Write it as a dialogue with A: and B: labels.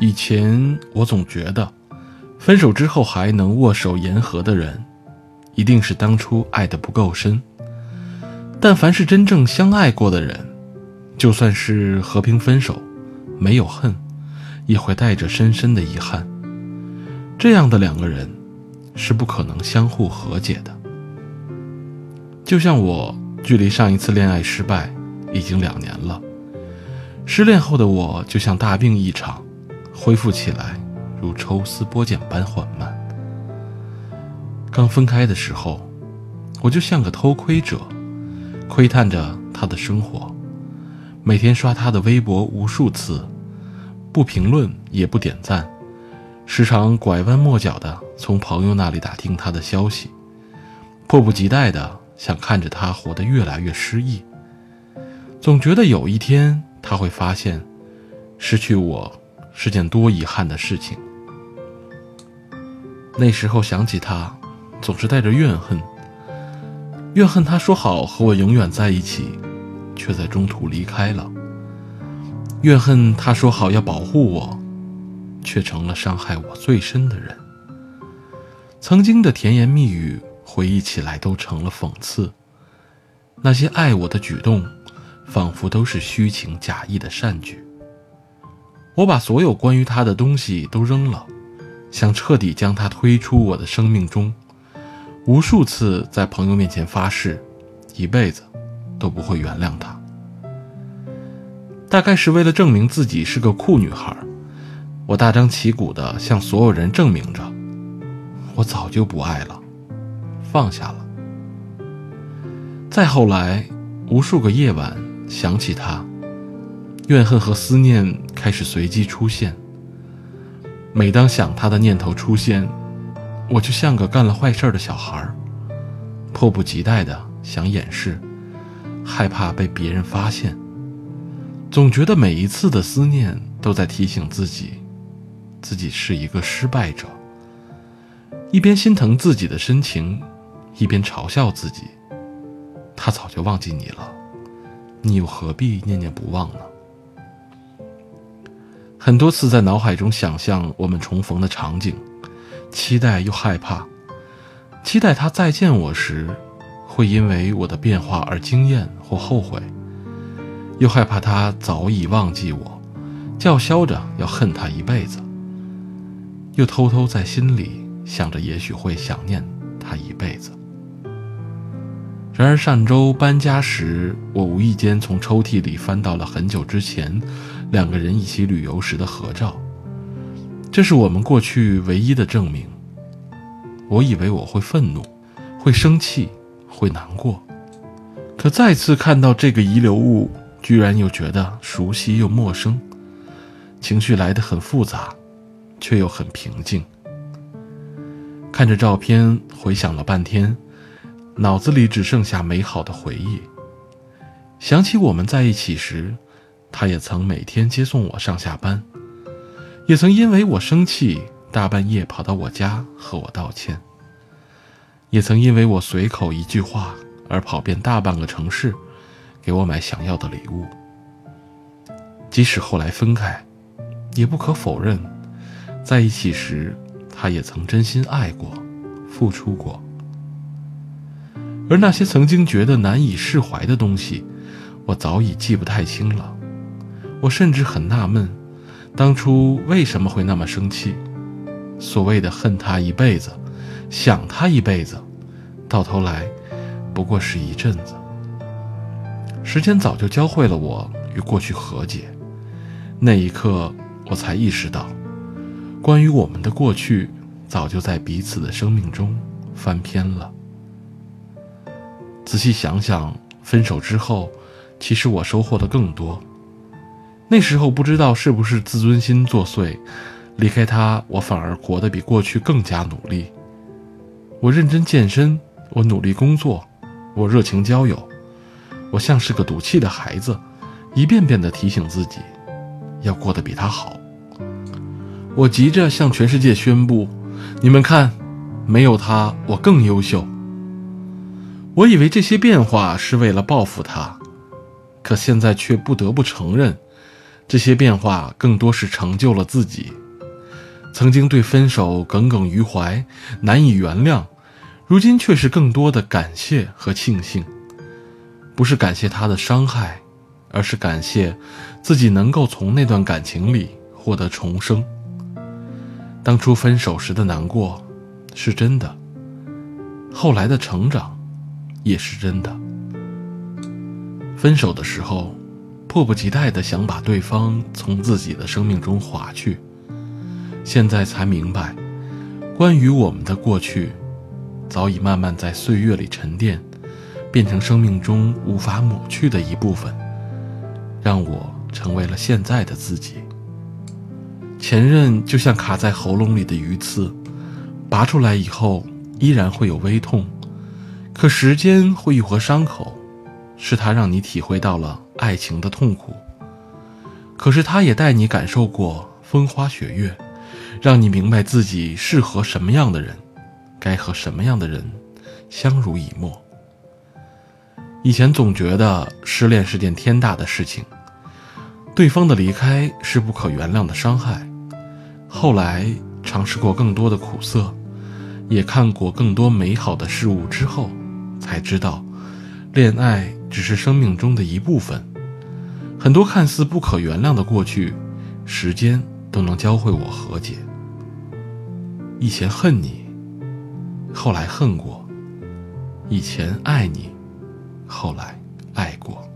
A: 以前我总觉得，分手之后还能握手言和的人，一定是当初爱的不够深。但凡是真正相爱过的人，就算是和平分手，没有恨，也会带着深深的遗憾。这样的两个人，是不可能相互和解的。就像我，距离上一次恋爱失败已经两年了。失恋后的我，就像大病一场，恢复起来如抽丝剥茧般缓慢。刚分开的时候，我就像个偷窥者。窥探着他的生活，每天刷他的微博无数次，不评论也不点赞，时常拐弯抹角的从朋友那里打听他的消息，迫不及待的想看着他活得越来越失意。总觉得有一天他会发现，失去我是件多遗憾的事情。那时候想起他，总是带着怨恨。怨恨他说好和我永远在一起，却在中途离开了。怨恨他说好要保护我，却成了伤害我最深的人。曾经的甜言蜜语，回忆起来都成了讽刺。那些爱我的举动，仿佛都是虚情假意的善举。我把所有关于他的东西都扔了，想彻底将他推出我的生命中。无数次在朋友面前发誓，一辈子都不会原谅他。大概是为了证明自己是个酷女孩，我大张旗鼓地向所有人证明着，我早就不爱了，放下了。再后来，无数个夜晚想起他，怨恨和思念开始随机出现。每当想他的念头出现，我就像个干了坏事的小孩，迫不及待的想掩饰，害怕被别人发现。总觉得每一次的思念都在提醒自己，自己是一个失败者。一边心疼自己的深情，一边嘲笑自己。他早就忘记你了，你又何必念念不忘呢？很多次在脑海中想象我们重逢的场景。期待又害怕，期待他再见我时，会因为我的变化而惊艳或后悔；又害怕他早已忘记我，叫嚣着要恨他一辈子；又偷偷在心里想着，也许会想念他一辈子。然而上周搬家时，我无意间从抽屉里翻到了很久之前两个人一起旅游时的合照。这是我们过去唯一的证明。我以为我会愤怒，会生气，会难过，可再次看到这个遗留物，居然又觉得熟悉又陌生，情绪来得很复杂，却又很平静。看着照片，回想了半天，脑子里只剩下美好的回忆。想起我们在一起时，他也曾每天接送我上下班。也曾因为我生气，大半夜跑到我家和我道歉；也曾因为我随口一句话而跑遍大半个城市，给我买想要的礼物。即使后来分开，也不可否认，在一起时，他也曾真心爱过，付出过。而那些曾经觉得难以释怀的东西，我早已记不太清了。我甚至很纳闷。当初为什么会那么生气？所谓的恨他一辈子，想他一辈子，到头来不过是一阵子。时间早就教会了我与过去和解。那一刻，我才意识到，关于我们的过去，早就在彼此的生命中翻篇了。仔细想想，分手之后，其实我收获的更多。那时候不知道是不是自尊心作祟，离开他，我反而活得比过去更加努力。我认真健身，我努力工作，我热情交友，我像是个赌气的孩子，一遍遍地提醒自己，要过得比他好。我急着向全世界宣布：“你们看，没有他，我更优秀。”我以为这些变化是为了报复他，可现在却不得不承认。这些变化更多是成就了自己。曾经对分手耿耿于怀、难以原谅，如今却是更多的感谢和庆幸。不是感谢他的伤害，而是感谢自己能够从那段感情里获得重生。当初分手时的难过是真的，后来的成长也是真的。分手的时候，迫不及待地想把对方从自己的生命中划去。现在才明白，关于我们的过去，早已慢慢在岁月里沉淀，变成生命中无法抹去的一部分，让我成为了现在的自己。前任就像卡在喉咙里的鱼刺，拔出来以后依然会有微痛，可时间会愈合伤口，是他让你体会到了爱情的痛苦，可是他也带你感受过风花雪月。让你明白自己适合什么样的人，该和什么样的人相濡以沫。以前总觉得失恋是件天大的事情，对方的离开是不可原谅的伤害。后来尝试过更多的苦涩，也看过更多美好的事物之后，才知道，恋爱只是生命中的一部分。很多看似不可原谅的过去，时间都能教会我和解。以前恨你，后来恨过；以前爱你，后来爱过。